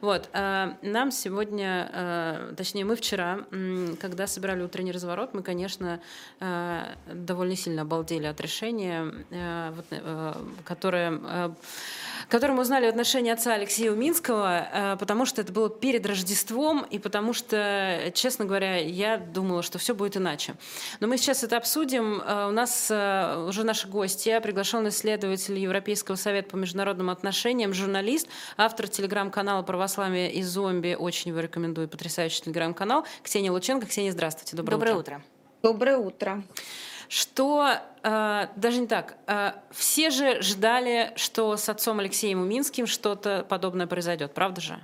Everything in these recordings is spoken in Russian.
Вот, а, нам сегодня, а, точнее, мы вчера, когда собирали утренний разворот, мы, конечно, а, довольно сильно обалдели от решения, э, которое которым узнали отношения отца Алексея Уминского, э, потому что это было перед Рождеством, и потому что, честно говоря, я думала, что все будет иначе. Но мы сейчас это обсудим. Э, у нас э, уже наши гости, приглашенный исследователь Европейского совета по международным отношениям, журналист, автор телеграм-канала «Православие и зомби». Очень его рекомендую, потрясающий телеграм-канал. Ксения Лученко. Ксения, здравствуйте. Доброе, Доброе утро. утро. Доброе утро что э, даже не так. Э, все же ждали, что с отцом Алексеем Уминским что-то подобное произойдет, правда же?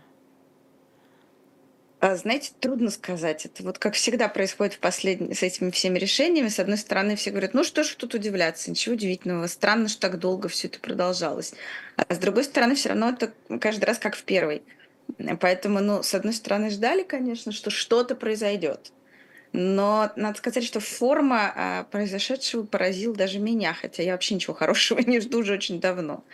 А, знаете, трудно сказать. Это вот как всегда происходит в последние, с этими всеми решениями. С одной стороны, все говорят, ну что ж тут удивляться, ничего удивительного. Странно, что так долго все это продолжалось. А с другой стороны, все равно это каждый раз как в первый. Поэтому, ну, с одной стороны, ждали, конечно, что что-то произойдет. Но надо сказать, что форма а, произошедшего поразила даже меня, хотя я вообще ничего хорошего не жду уже очень давно.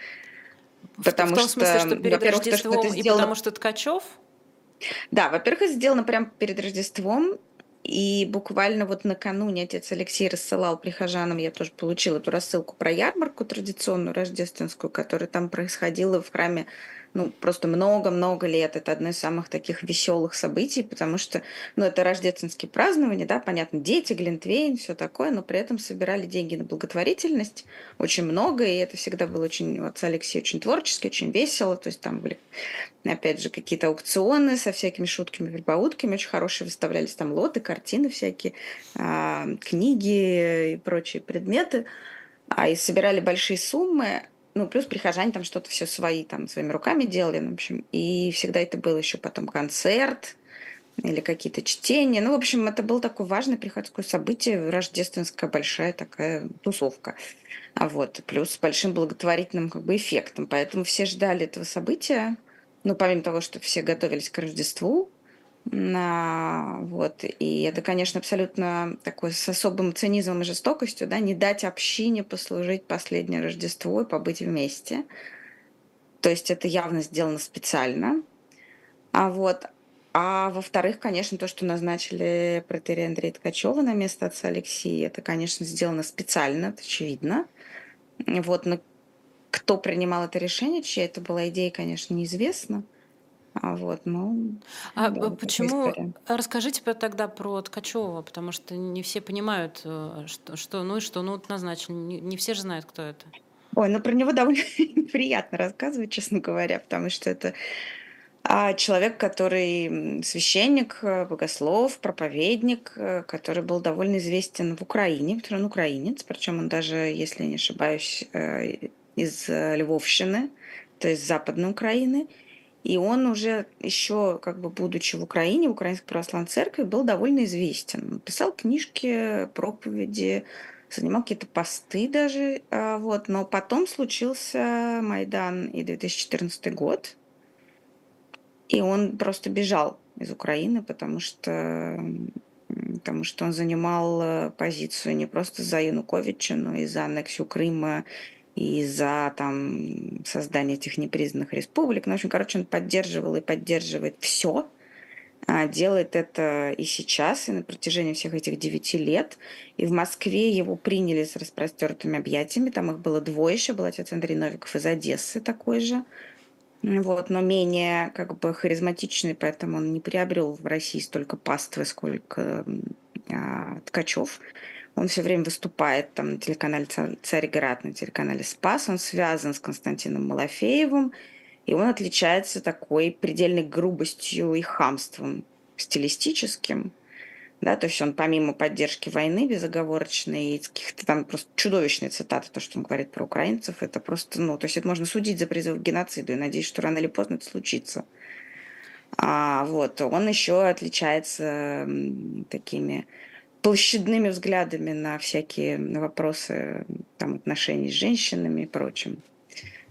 Потому в том что, смысле, что перед Рождеством то, что это сделано... и потому что Ткачев? Да, во-первых, это сделано прямо перед Рождеством, и буквально вот накануне отец Алексей рассылал прихожанам, я тоже получила эту рассылку про ярмарку традиционную рождественскую, которая там происходила в храме ну, просто много-много лет. Это одно из самых таких веселых событий, потому что, ну, это рождественские празднования, да, понятно, дети, Глинтвейн, все такое, но при этом собирали деньги на благотворительность очень много, и это всегда было очень, отца Алексей очень творчески, очень весело, то есть там были, опять же, какие-то аукционы со всякими шутками, прибаутками, очень хорошие выставлялись там лоты, картины всякие, а, книги и прочие предметы, а и собирали большие суммы, ну, плюс прихожане там что-то все свои, там, своими руками делали, ну, в общем, и всегда это был еще потом концерт или какие-то чтения. Ну, в общем, это было такое важное приходское событие, рождественская большая такая тусовка. А вот, плюс с большим благотворительным как бы эффектом. Поэтому все ждали этого события. Ну, помимо того, что все готовились к Рождеству, вот, и это, конечно, абсолютно такой с особым цинизмом и жестокостью, да, не дать общине послужить последнее Рождество и побыть вместе. То есть это явно сделано специально. А вот, а во-вторых, конечно, то, что назначили протерия Андрея Ткачева на место отца Алексея, это, конечно, сделано специально, это очевидно. Вот, но кто принимал это решение, чья это была идея, конечно, неизвестно. А вот, ну, а да, почему? Расскажите тогда про Ткачева, потому что не все понимают, э, что, что ну и что, ну назначили, не, не все же знают, кто это. Ой, ну про него довольно приятно рассказывать, честно говоря, потому что это а, человек, который священник, э, богослов, проповедник, э, который был довольно известен в Украине, который он украинец, причем он даже, если не ошибаюсь, из Львовщины, то есть Западной Украины. И он уже еще, как бы будучи в Украине, в Украинской православной церкви, был довольно известен. Писал книжки, проповеди, занимал какие-то посты даже. А, вот. Но потом случился Майдан и 2014 год. И он просто бежал из Украины, потому что потому что он занимал э, позицию не просто за Януковича, но и за аннексию Крыма и за там, создание этих непризнанных республик. Ну, в общем, короче, он поддерживал и поддерживает все, а, делает это и сейчас, и на протяжении всех этих девяти лет. И в Москве его приняли с распростертыми объятиями. Там их было двое еще. Был отец Андрей Новиков из Одессы такой же. Вот, но менее как бы харизматичный, поэтому он не приобрел в России столько паствы, сколько а, Ткачев. Он все время выступает там на телеканале «Царьград», на телеканале «Спас». Он связан с Константином Малафеевым, и он отличается такой предельной грубостью и хамством стилистическим. Да, то есть он помимо поддержки войны безоговорочной и каких-то там просто чудовищные цитаты, то, что он говорит про украинцев, это просто, ну, то есть это можно судить за призыв к геноциду, и надеюсь, что рано или поздно это случится. А, вот, он еще отличается такими площадными взглядами на всякие вопросы там, отношений с женщинами и прочим.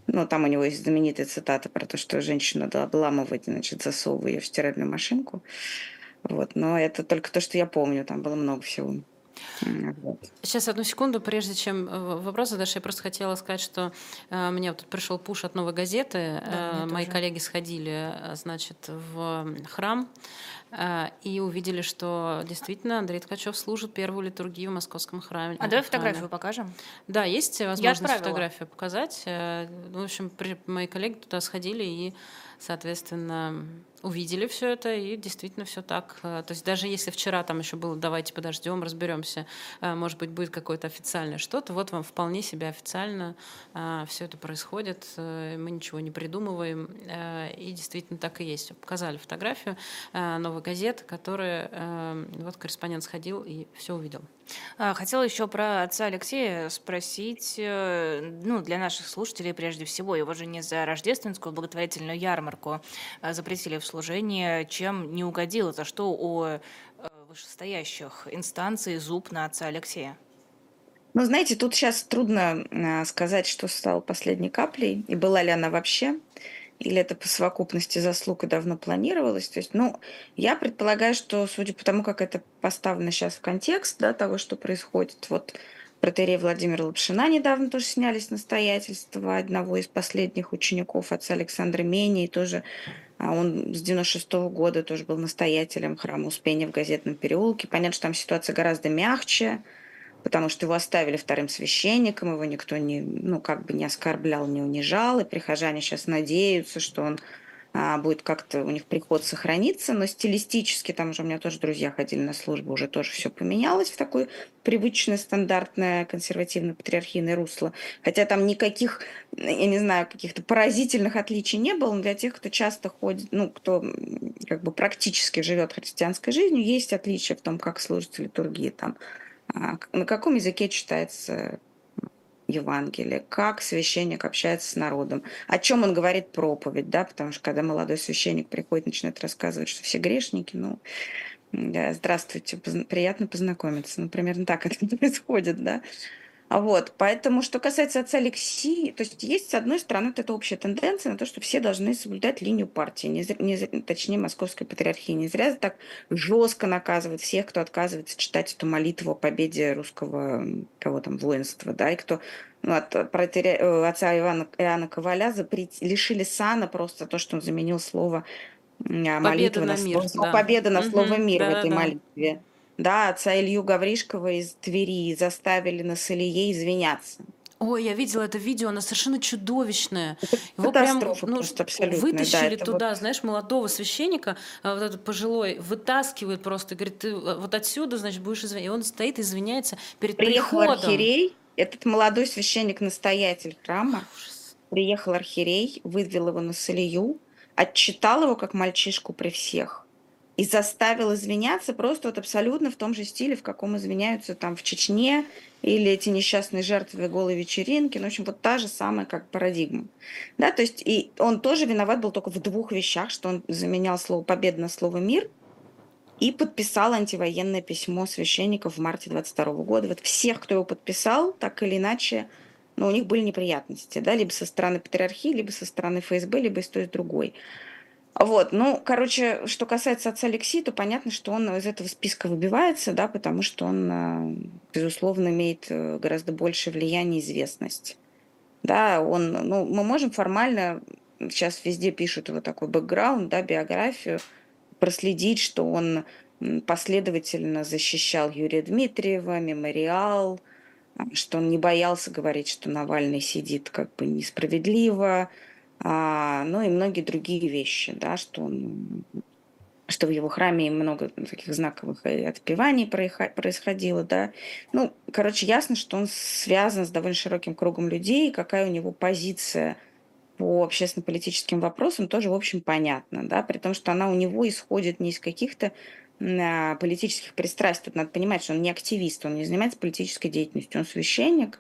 Ну, там у него есть знаменитая цитата про то, что женщину надо обламывать, значит, засовывая ее в стиральную машинку. Вот. Но это только то, что я помню, там было много всего. Сейчас одну секунду, прежде чем э, вопрос задашь, я просто хотела сказать, что э, мне вот тут пришел пуш от новой газеты. Да, э, мои тоже. коллеги сходили, э, значит, в храм э, и увидели, что действительно Андрей Ткачев служит первую литургию в московском храме. А давай фотографию покажем. Да, есть возможность фотографию показать. Э, в общем, при, мои коллеги туда сходили и соответственно, увидели все это, и действительно все так. Э, то есть даже если вчера там еще было «давайте подождем, разберемся, э, может быть, будет какое-то официальное что-то», вот вам вполне себе официально э, все это происходит, мы ничего не придумываем, и действительно так и есть. Показали фотографию новой газеты, которая вот корреспондент сходил и все увидел. А, хотела еще про отца Алексея спросить, ну, для наших слушателей прежде всего, его же не за рождественскую благотворительную ярмарку запретили в служение, чем не угодило, за что у э, вышестоящих инстанций зуб на отца Алексея? Ну, знаете, тут сейчас трудно а, сказать, что стало последней каплей, и была ли она вообще, или это по совокупности заслуг и давно планировалось. То есть, ну, я предполагаю, что, судя по тому, как это поставлено сейчас в контекст да, того, что происходит, вот протерей Владимира Лапшина недавно тоже снялись настоятельства одного из последних учеников отца Александра Мении, тоже а он с 96 -го года тоже был настоятелем храма Успения в Газетном переулке. Понятно, что там ситуация гораздо мягче, потому что его оставили вторым священником, его никто не, ну, как бы не оскорблял, не унижал, и прихожане сейчас надеются, что он а, будет как-то у них приход сохраниться, но стилистически, там уже у меня тоже друзья ходили на службу, уже тоже все поменялось в такое привычное, стандартное, консервативно-патриархийное русло. Хотя там никаких, я не знаю, каких-то поразительных отличий не было, но для тех, кто часто ходит, ну, кто как бы практически живет христианской жизнью, есть отличия в том, как служится литургия там, а, на каком языке читается Евангелие, как священник общается с народом, о чем он говорит проповедь, да, потому что когда молодой священник приходит, начинает рассказывать, что все грешники, ну, здравствуйте, приятно познакомиться, ну, примерно так это происходит, да. Вот, поэтому, что касается отца Алексея, то есть есть, с одной стороны, вот эта общая тенденция на то, что все должны соблюдать линию партии, не, не, точнее, московской патриархии. Не зря так жестко наказывают всех, кто отказывается читать эту молитву о победе русского, кого там, воинства, да, и кто ну, от протеря... Э, отца Ивана, Иоанна Коваля запрет... лишили сана просто то, что он заменил слово молитва на, на мир, слово, да. победа на слово мир да, в этой да. молитве. Да, отца Илью Гавришкова из Твери заставили на Солие извиняться. Ой, я видела это видео, оно совершенно чудовищное. Это Его прям ну, вытащили да, туда, вот... знаешь, молодого священника, а, вот этот пожилой, вытаскивает просто, говорит, ты вот отсюда, значит, будешь извиняться. И он стоит, извиняется перед Приехал приходом. архиерей, этот молодой священник-настоятель храма, приехал архиерей, вывел его на Солию, отчитал его как мальчишку при всех и заставил извиняться просто вот абсолютно в том же стиле, в каком извиняются там в Чечне или эти несчастные жертвы голой вечеринки. Ну, в общем, вот та же самая как парадигма. Да, то есть и он тоже виноват был только в двух вещах, что он заменял слово «победа» на слово «мир», и подписал антивоенное письмо священников в марте 22 года. Вот всех, кто его подписал, так или иначе, но ну, у них были неприятности, да, либо со стороны патриархии, либо со стороны ФСБ, либо с той, и с другой. Вот, ну, короче, что касается отца Алексея, то понятно, что он из этого списка выбивается, да, потому что он, э, безусловно, имеет э, гораздо больше влияния и известность. Да, он, ну, мы можем формально, сейчас везде пишут его такой бэкграунд, да, биографию, проследить, что он последовательно защищал Юрия Дмитриева, мемориал, что он не боялся говорить, что Навальный сидит как бы несправедливо, а, ну и многие другие вещи, да, что он что в его храме много таких знаковых отпеваний происходило, да. Ну, короче, ясно, что он связан с довольно широким кругом людей, какая у него позиция по общественно-политическим вопросам, тоже, в общем, понятно, да, при том, что она у него исходит не из каких-то а, политических пристрастий. Тут надо понимать, что он не активист, он не занимается политической деятельностью, он священник,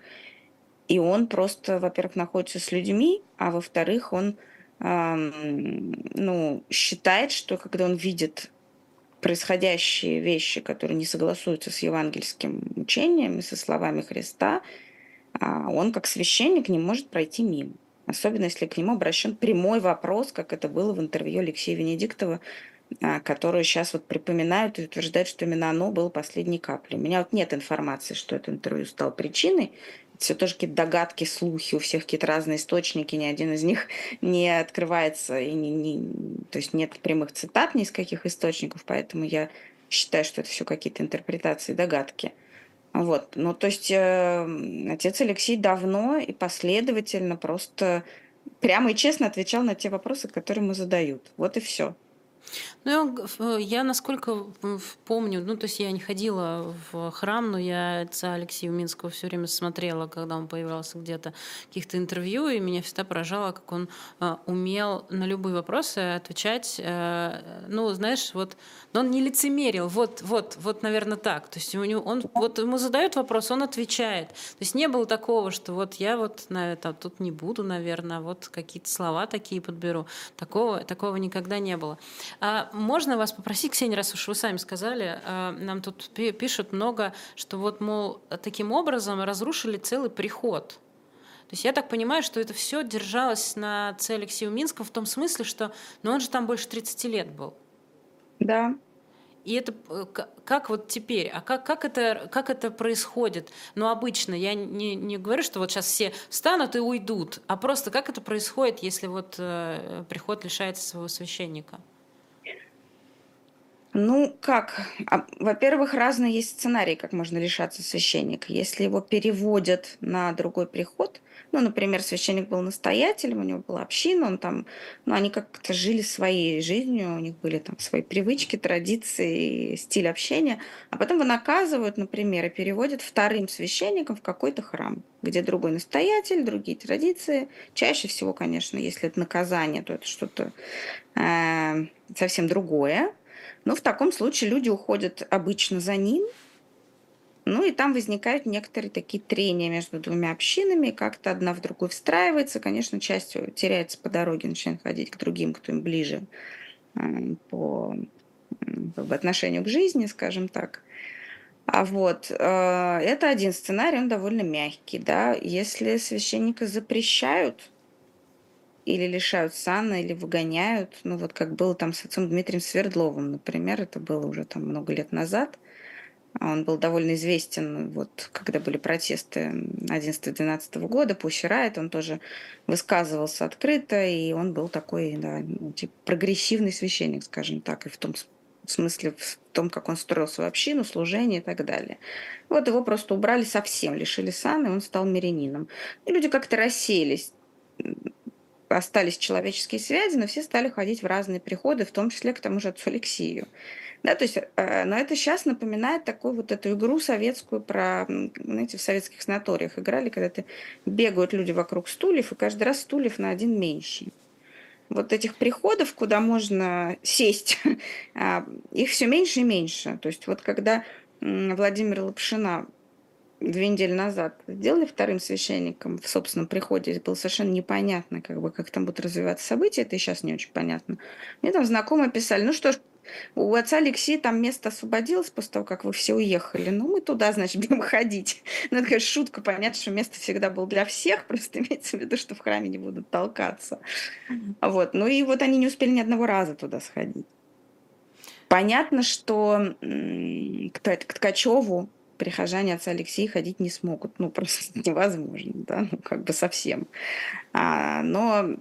и он просто, во-первых, находится с людьми, а во-вторых, он ну, считает, что когда он видит происходящие вещи, которые не согласуются с евангельским учением и со словами Христа, а, он как священник не может пройти мимо. Особенно если к нему обращен прямой вопрос, как это было в интервью Алексея Венедиктова а, которую сейчас вот припоминают и утверждают, что именно оно было последней каплей. У меня вот нет информации, что это интервью стало причиной. Все тоже какие-то догадки, слухи, у всех какие-то разные источники, ни один из них не открывается, и не, не, то есть нет прямых цитат ни из каких источников, поэтому я считаю, что это все какие-то интерпретации, догадки. Вот. Ну, то есть э, отец Алексей давно и последовательно просто прямо и честно отвечал на те вопросы, которые ему задают. Вот и все. Ну, я, насколько помню, ну, то есть я не ходила в храм, но я отца Алексея Минского все время смотрела, когда он появлялся где-то в каких-то интервью, и меня всегда поражало, как он а, умел на любые вопросы отвечать. Э, ну, знаешь, вот, но он не лицемерил, вот, вот, вот, наверное, так. То есть у него, он, вот ему задают вопрос, он отвечает. То есть не было такого, что вот я вот на это тут не буду, наверное, вот какие-то слова такие подберу. Такого, такого никогда не было. А можно вас попросить, Ксения, раз уж вы сами сказали, а, нам тут пишут много, что вот, мол, таким образом разрушили целый приход. То есть я так понимаю, что это все держалось на цели Минского в том смысле, что ну он же там больше 30 лет был. Да. И это э, как вот теперь, а как, как, это, как это происходит? Ну, обычно, я не, не говорю, что вот сейчас все встанут и уйдут, а просто как это происходит, если вот э, приход лишается своего священника? Ну, как? А, во-первых, разные есть сценарии, как можно лишаться священника. Если его переводят на другой приход, ну, например, священник был настоятелем, у него была община, он там, ну, они как-то жили своей жизнью, у них были там свои привычки, традиции, стиль общения, а потом его наказывают, например, и переводят вторым священником в какой-то храм, где другой настоятель, другие традиции. Чаще всего, конечно, если это наказание, то это что-то э, совсем другое. Но в таком случае люди уходят обычно за ним, ну и там возникают некоторые такие трения между двумя общинами, как-то одна в другую встраивается. Конечно, часть теряется по дороге, начинает ходить к другим, кто им ближе э, по в отношению к жизни, скажем так. А вот э, это один сценарий, он довольно мягкий, да. Если священника запрещают или лишают сана, или выгоняют. Ну, вот как было там с отцом Дмитрием Свердловым, например, это было уже там много лет назад. Он был довольно известен, вот, когда были протесты 11-12 года, Пущерайт, он тоже высказывался открыто, и он был такой, да, типа, прогрессивный священник, скажем так, и в том в смысле в том, как он строил свою общину, служение и так далее. Вот его просто убрали совсем, лишили сана, и он стал мирянином. И люди как-то рассеялись остались человеческие связи, но все стали ходить в разные приходы, в том числе к тому же отцу Алексею. Да, то есть, э, но это сейчас напоминает такую вот эту игру советскую про, знаете, в советских санаториях играли, когда ты бегают люди вокруг стульев, и каждый раз стульев на один меньше. Вот этих приходов, куда можно сесть, а, их все меньше и меньше. То есть вот когда Владимир Лапшина две недели назад сделали вторым священником в собственном приходе. Было совершенно непонятно, как бы, как там будут развиваться события. Это и сейчас не очень понятно. Мне там знакомые писали, ну что ж, у отца Алексея там место освободилось после того, как вы все уехали. Ну, мы туда, значит, будем ходить. Ну, это, конечно, шутка. Понятно, что место всегда было для всех. Просто имеется в виду, что в храме не будут толкаться. Вот. Ну, и вот они не успели ни одного раза туда сходить. Понятно, что к Ткачеву прихожане отца Алексея ходить не смогут. Ну, просто невозможно, да, ну, как бы совсем. А, но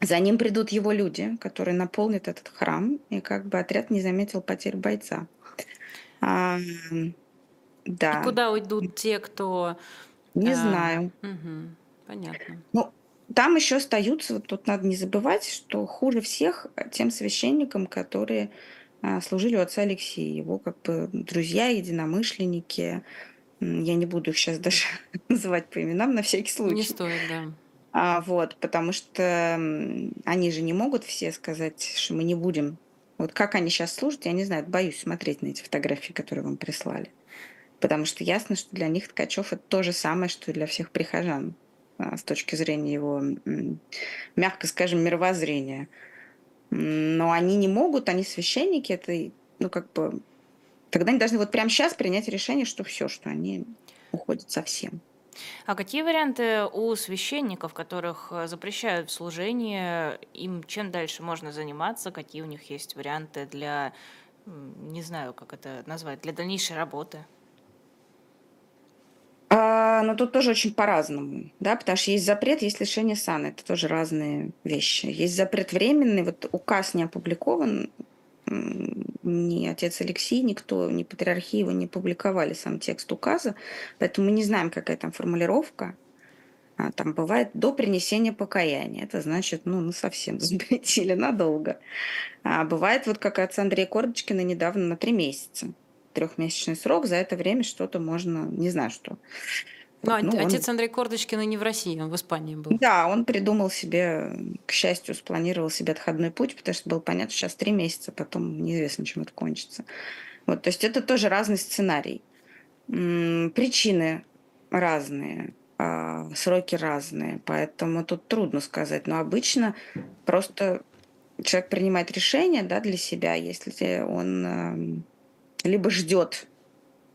за ним придут его люди, которые наполнят этот храм, и как бы отряд не заметил потерь бойца. А, да. И куда уйдут те, кто... Не а, знаю. Угу, понятно. Ну, там еще остаются, вот тут надо не забывать, что хуже всех тем священникам, которые служили у отца Алексея, его как бы друзья, единомышленники. Я не буду их сейчас даже называть по именам на всякий случай. Не стоит, да. А, вот, потому что они же не могут все сказать, что мы не будем. Вот как они сейчас служат, я не знаю, боюсь смотреть на эти фотографии, которые вам прислали. Потому что ясно, что для них Ткачев это то же самое, что и для всех прихожан а, с точки зрения его, мягко скажем, мировоззрения но они не могут, они священники, это, ну, как бы, тогда они должны вот прямо сейчас принять решение, что все, что они уходят совсем. А какие варианты у священников, которых э, запрещают в служении, им чем дальше можно заниматься, какие у них есть варианты для, не знаю, как это назвать, для дальнейшей работы? А, но тут тоже очень по-разному, да, потому что есть запрет, есть лишение сана, это тоже разные вещи. Есть запрет временный, вот указ не опубликован, ни отец Алексей, никто, ни патриархи его не публиковали сам текст указа, поэтому мы не знаем, какая там формулировка. А, там бывает до принесения покаяния. Это значит, ну, ну совсем запретили надолго. А бывает, вот как отца Андрея Кордочкина недавно на три месяца. Трехмесячный срок, за это время что-то можно, не знаю что. Ну, ну, отец он... Андрей Кордочкин не в России, он в Испании был. Да, он придумал себе, к счастью, спланировал себе отходной путь, потому что было понятно, что сейчас три месяца, потом неизвестно, чем это кончится. Вот, то есть это тоже разный сценарий. Причины разные, а, сроки разные, поэтому тут трудно сказать. Но обычно просто человек принимает решение да, для себя, если он эм, либо ждет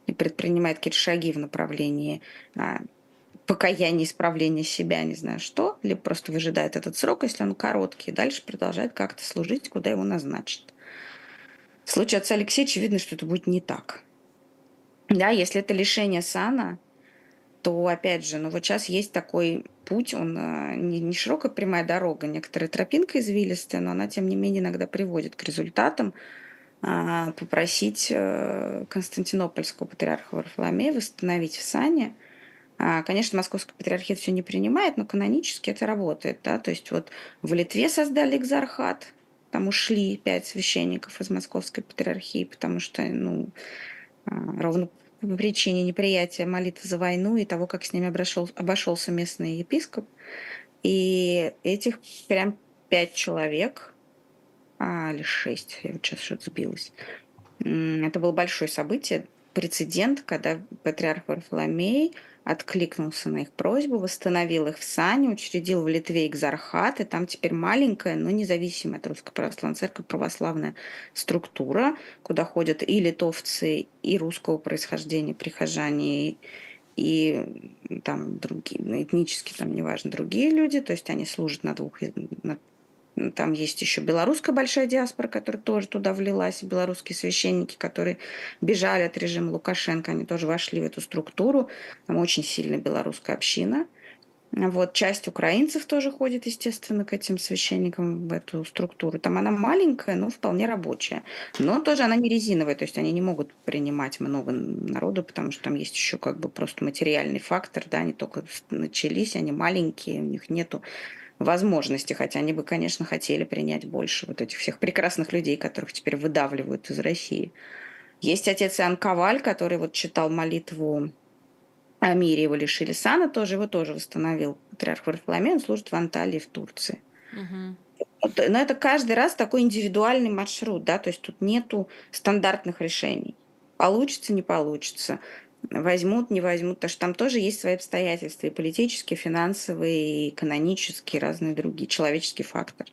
и предпринимает какие-то шаги в направлении а, покаяния, исправления себя, не знаю что, либо просто выжидает этот срок, если он короткий, и дальше продолжает как-то служить, куда его назначат. В случае отца Алексеевича видно, что это будет не так. Да, если это лишение сана, то, опять же, ну вот сейчас есть такой путь, он а, не, не широкая прямая дорога, некоторая тропинка извилистая, но она, тем не менее, иногда приводит к результатам, попросить э, Константинопольского патриарха Варфоломея восстановить в сане. А, конечно, Московский патриархат все не принимает, но канонически это работает. Да? То есть вот в Литве создали экзархат, там ушли пять священников из Московской патриархии, потому что, ну, а, ровно по причине неприятия молитвы за войну и того, как с ними обошел, обошелся местный епископ. И этих прям пять человек а, или шесть, я вот сейчас что-то сбилась. Это было большое событие, прецедент, когда патриарх Варфоломей откликнулся на их просьбу, восстановил их в сане, учредил в Литве экзархат, и там теперь маленькая, но независимая от Русской Православной Церкви православная структура, куда ходят и литовцы, и русского происхождения прихожане, и там другие, этнически там неважно, другие люди, то есть они служат на двух, на там есть еще белорусская большая диаспора, которая тоже туда влилась, белорусские священники, которые бежали от режима Лукашенко, они тоже вошли в эту структуру. Там очень сильная белорусская община. Вот, часть украинцев тоже ходит, естественно, к этим священникам в эту структуру. Там она маленькая, но вполне рабочая. Но тоже она не резиновая, то есть они не могут принимать много народу, потому что там есть еще как бы просто материальный фактор, да, они только начались, они маленькие, у них нету возможности, хотя они бы, конечно, хотели принять больше вот этих всех прекрасных людей, которых теперь выдавливают из России. Есть отец Иоанн Коваль, который вот читал молитву о мире, его лишили сана, тоже его тоже восстановил патриарх Варфоломей, он служит в Анталии в Турции. Угу. Но это каждый раз такой индивидуальный маршрут, да, то есть тут нету стандартных решений. Получится, не получится возьмут, не возьмут, потому что там тоже есть свои обстоятельства, и политические, финансовые, и экономические, разные другие, человеческий фактор.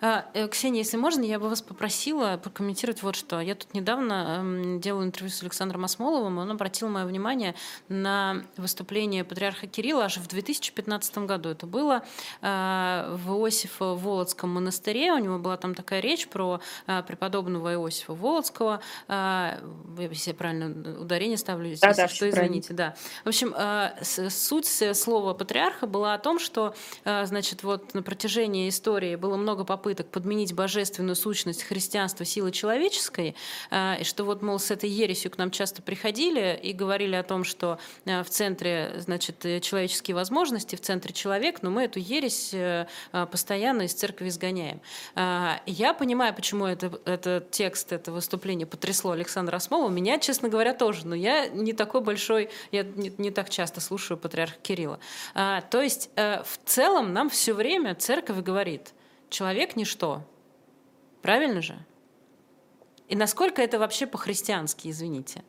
А, э, Ксения, если можно, я бы вас попросила прокомментировать вот что. Я тут недавно эм, делала интервью с Александром Осмоловым, и он обратил мое внимание на выступление патриарха Кирилла аж в 2015 году. Это было э, в Иосифо-Володском монастыре. У него была там такая речь про э, преподобного Иосифа Володского. Если я правильно ударение ставлю здесь, да, да, что извините. Да. В общем, суть слова патриарха была о том, что значит, вот на протяжении истории было много попыток попыток подменить божественную сущность христианства силой человеческой, э, и что вот, мол, с этой ересью к нам часто приходили и говорили о том, что э, в центре, значит, э, человеческие возможности, в центре человек, но мы эту ересь постоянно из церкви изгоняем. Я понимаю, почему это, этот текст, это выступление потрясло Александра Осмолова. Меня, честно говоря, тоже, но я не такой большой, я не, не так часто слушаю патриарха Кирилла. То есть в целом нам все время церковь говорит – человек ничто. Правильно же? И насколько это вообще по-христиански, извините?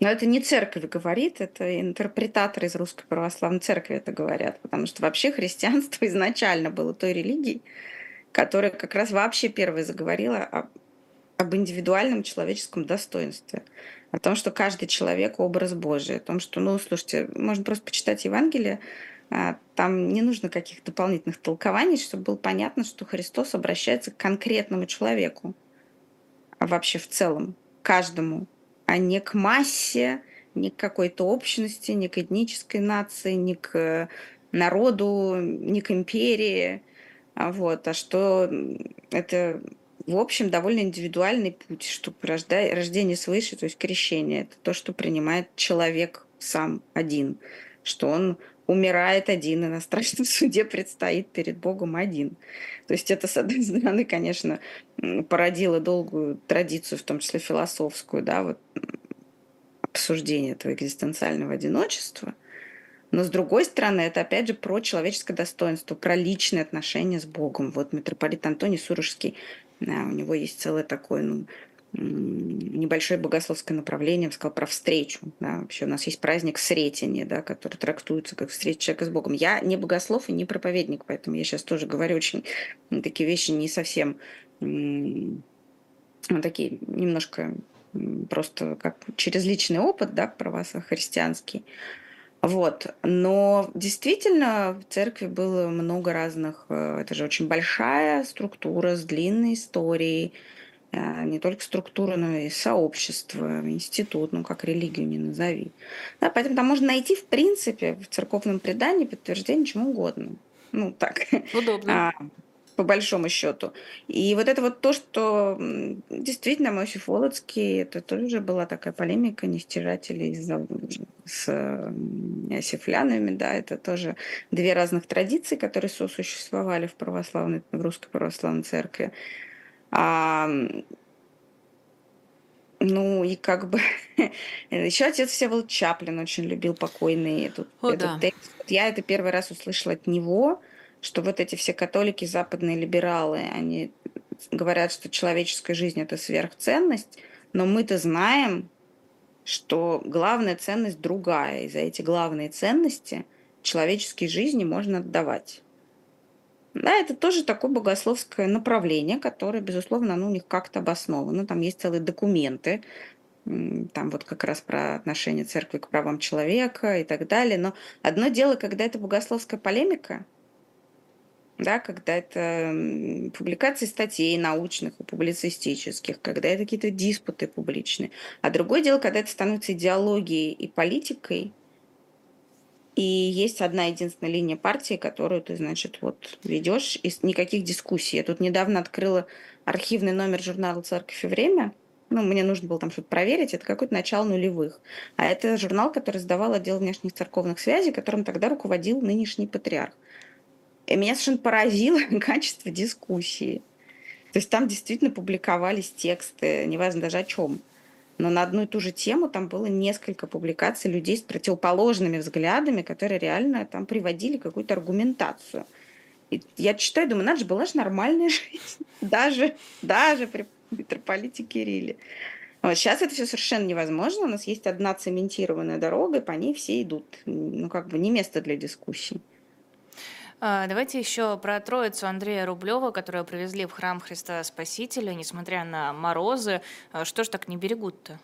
Но это не церковь говорит, это интерпретаторы из Русской Православной Церкви это говорят, потому что вообще христианство изначально было той религией, которая как раз вообще первой заговорила о об индивидуальном человеческом достоинстве, о том, что каждый человек — образ Божий, о том, что, ну, слушайте, можно просто почитать Евангелие, там не нужно каких-то дополнительных толкований, чтобы было понятно, что Христос обращается к конкретному человеку, а вообще в целом, каждому, а не к массе, не к какой-то общности, не к этнической нации, не к народу, не к империи, а вот, а что это в общем, довольно индивидуальный путь, что рождение свыше, то есть крещение, это то, что принимает человек сам один, что он умирает один, и на страшном суде предстоит перед Богом один. То есть это, с одной стороны, конечно, породило долгую традицию, в том числе философскую, да, вот обсуждение этого экзистенциального одиночества. Но с другой стороны, это опять же про человеческое достоинство, про личные отношения с Богом. Вот митрополит Антоний Сурожский да, у него есть целое такое, ну, небольшое богословское направление, он сказал про встречу. Да. Вообще у нас есть праздник Сретения, да, который трактуется как встреча человека с Богом. Я не богослов и не проповедник, поэтому я сейчас тоже говорю очень такие вещи не совсем ну, такие немножко просто как через личный опыт, да, про вас христианский. Вот. Но действительно в церкви было много разных... Э, это же очень большая структура с длинной историей. Э, не только структура, но и сообщество, институт, ну как религию не назови. Да, поэтому там можно найти, в принципе, в церковном предании подтверждение чему угодно. Ну, так. Удобно. А, по большому счету. И вот это вот то, что действительно Моисей Волоцкий, это тоже была такая полемика нестяжателей с осифлянами, да, это тоже две разных традиции, которые сосуществовали в православной, в русской православной церкви. А, ну и как бы еще отец Всеволод Чаплин очень любил покойный этот, О, этот да. текст. Я это первый раз услышала от него что вот эти все католики, западные либералы, они говорят, что человеческая жизнь – это сверхценность, но мы-то знаем, что главная ценность другая, и за эти главные ценности человеческие жизни можно отдавать. Да, это тоже такое богословское направление, которое, безусловно, оно у них как-то обосновано. Там есть целые документы, там вот как раз про отношение церкви к правам человека и так далее. Но одно дело, когда это богословская полемика, да, когда это публикации статей научных и публицистических, когда это какие-то диспуты публичные. А другое дело, когда это становится идеологией и политикой, и есть одна единственная линия партии, которую ты, значит, вот ведешь, и никаких дискуссий. Я тут недавно открыла архивный номер журнала «Церковь и время», ну, мне нужно было там что-то проверить, это какое-то начало нулевых. А это журнал, который сдавал отдел внешних церковных связей, которым тогда руководил нынешний патриарх. И меня совершенно поразило качество дискуссии. То есть там действительно публиковались тексты, неважно даже о чем. Но на одну и ту же тему там было несколько публикаций людей с противоположными взглядами, которые реально там приводили какую-то аргументацию. И я читаю, думаю, надо же, была же нормальная жизнь. Даже, даже при митрополите Кирилле. Вот сейчас это все совершенно невозможно. У нас есть одна цементированная дорога, и по ней все идут. Ну, как бы не место для дискуссий. А, давайте еще про Троицу Андрея Рублева, которую привезли в храм Христа Спасителя, несмотря на морозы. А, что ж так не берегут-то?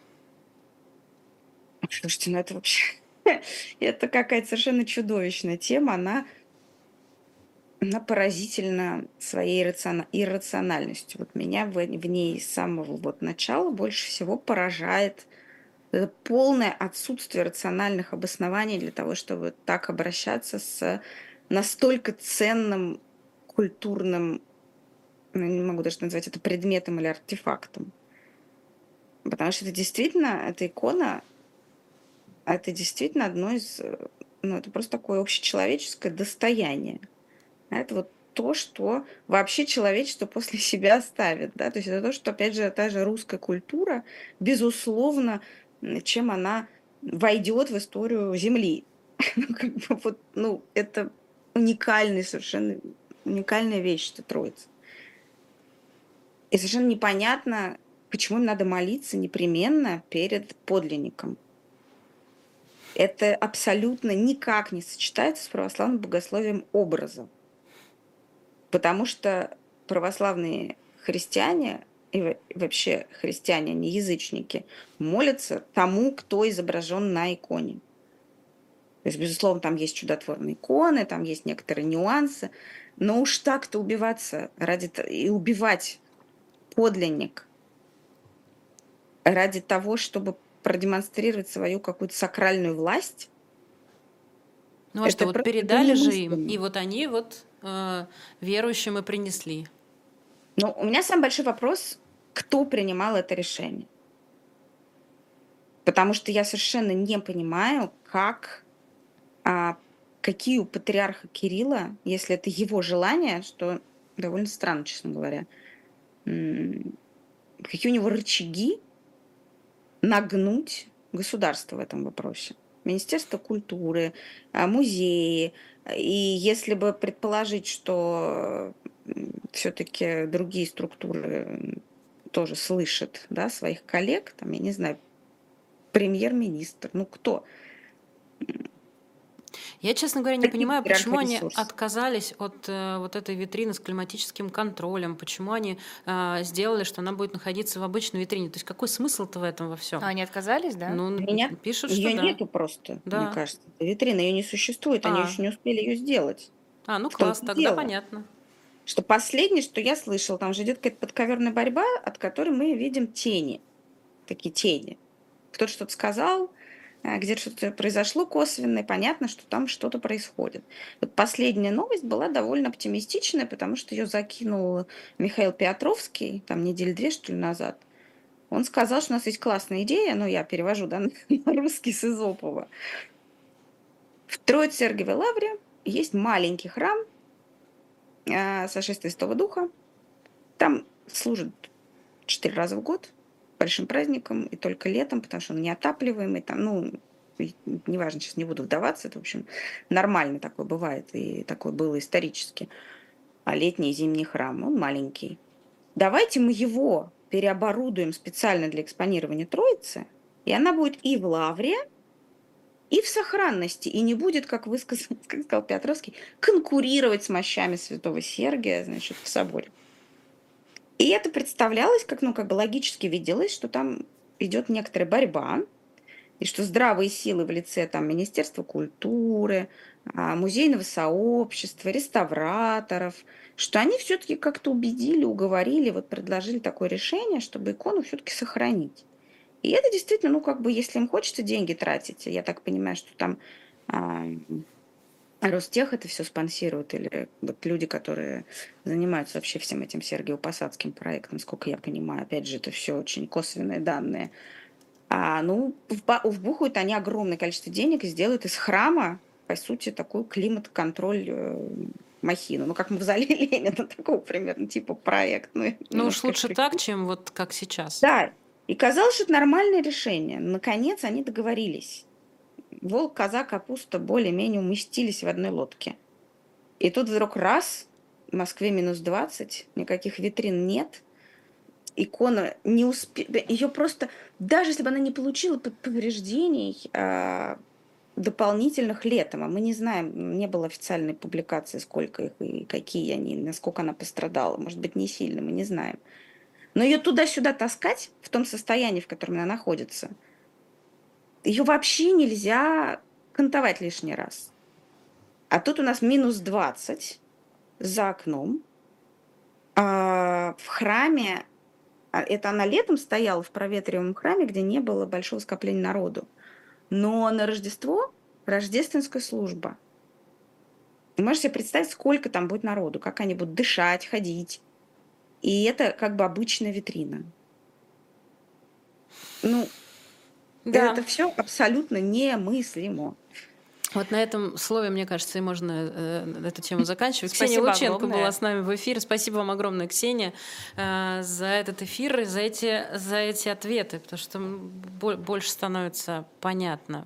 Слушайте, ну это вообще... это какая-то совершенно чудовищная тема. Она, она поразительна своей иррациональностью. Вот меня в, в ней с самого вот начала больше всего поражает это полное отсутствие рациональных обоснований для того, чтобы так обращаться с настолько ценным культурным, ну, не могу даже назвать это предметом или артефактом. Потому что это действительно, эта икона, это действительно одно из, ну, это просто такое общечеловеческое достояние. Это вот то, что вообще человечество после себя оставит. Да? То есть это то, что, опять же, та же русская культура, безусловно, чем она войдет в историю Земли. Ну, как бы вот, ну, это уникальный совершенно уникальная вещь, это Троица. И совершенно непонятно, почему им надо молиться непременно перед подлинником. Это абсолютно никак не сочетается с православным богословием образа. Потому что православные христиане и вообще христиане, они язычники, молятся тому, кто изображен на иконе. То есть, безусловно, там есть чудотворные иконы, там есть некоторые нюансы, но уж так-то убиваться ради и убивать подлинник ради того, чтобы продемонстрировать свою какую-то сакральную власть. Ну а что, вот передали же им, и вот они вот э, верующим и принесли. Ну, у меня самый большой вопрос, кто принимал это решение. Потому что я совершенно не понимаю, как, а, какие у патриарха Кирилла, если это его желание, что довольно странно, честно говоря, какие у него рычаги нагнуть государство в этом вопросе. Министерство культуры, а, музеи. И если бы предположить, что все-таки другие структуры тоже слышат да, своих коллег, там, я не знаю, премьер-министр, ну кто? Я, честно говоря, не Таких понимаю, почему они отказались от э, вот этой витрины с климатическим контролем, почему они э, сделали, что она будет находиться в обычной витрине. То есть какой смысл-то в этом во всем? А они отказались, да? Ну, Меня пишут, ее что нету да. просто, да. мне кажется. Витрина ее не существует, а. они еще не успели ее сделать. А, ну класс, тогда дело. понятно. Что последнее, что я слышала, там же идет какая-то подковерная борьба, от которой мы видим тени, такие тени. Кто-то что-то сказал, где что-то произошло косвенно, понятно, что там что-то происходит. Вот последняя новость была довольно оптимистичная, потому что ее закинул Михаил Петровский, там недели две, что ли, назад. Он сказал, что у нас есть классная идея, но я перевожу да, на русский с Изопова. В Троице-Сергиевой лавре есть маленький храм э, сошествия Святого Духа. Там служат четыре раза в год, большим праздником и только летом, потому что он неотапливаемый, там, ну, неважно, сейчас не буду вдаваться, это, в общем, нормально такое бывает, и такое было исторически. А летний и зимний храм, он маленький. Давайте мы его переоборудуем специально для экспонирования Троицы, и она будет и в лавре, и в сохранности, и не будет, как вы сказали, как сказал Петровский, конкурировать с мощами святого Сергия, значит, в соборе. И это представлялось, как, ну, как бы логически виделось, что там идет некоторая борьба, и что здравые силы в лице там, Министерства культуры, а, музейного сообщества, реставраторов, что они все-таки как-то убедили, уговорили, вот предложили такое решение, чтобы икону все-таки сохранить. И это действительно, ну, как бы, если им хочется деньги тратить, я так понимаю, что там а, Ростех это все спонсирует, или вот люди, которые занимаются вообще всем этим Сергиево-Посадским проектом, сколько я понимаю, опять же, это все очень косвенные данные. А, ну, вбухают они огромное количество денег и сделают из храма, по сути, такой климат-контроль э, махину. Ну, как мы в зале Ленина, такого примерно типа проект. Ну, ну уж лучше прикольно. так, чем вот как сейчас. Да, и казалось, что это нормальное решение. Наконец они договорились волк, коза, капуста более-менее уместились в одной лодке. И тут вдруг раз, в Москве минус 20, никаких витрин нет, икона не успела, ее просто, даже если бы она не получила повреждений а, дополнительных летом, а мы не знаем, не было официальной публикации, сколько их и какие они, насколько она пострадала, может быть, не сильно, мы не знаем. Но ее туда-сюда таскать в том состоянии, в котором она находится – ее вообще нельзя кантовать лишний раз. А тут у нас минус 20 за окном. А в храме, а это она летом стояла в проветриваемом храме, где не было большого скопления народу. Но на Рождество рождественская служба. можете себе представить, сколько там будет народу, как они будут дышать, ходить. И это как бы обычная витрина. Ну, да. Это все абсолютно немыслимо. Вот на этом слове, мне кажется, и можно э, эту тему заканчивать. Ксения Лученко огромное. была с нами в эфире. Спасибо вам огромное, Ксения, э, за этот эфир и за эти, за эти ответы, потому что больше становится понятно.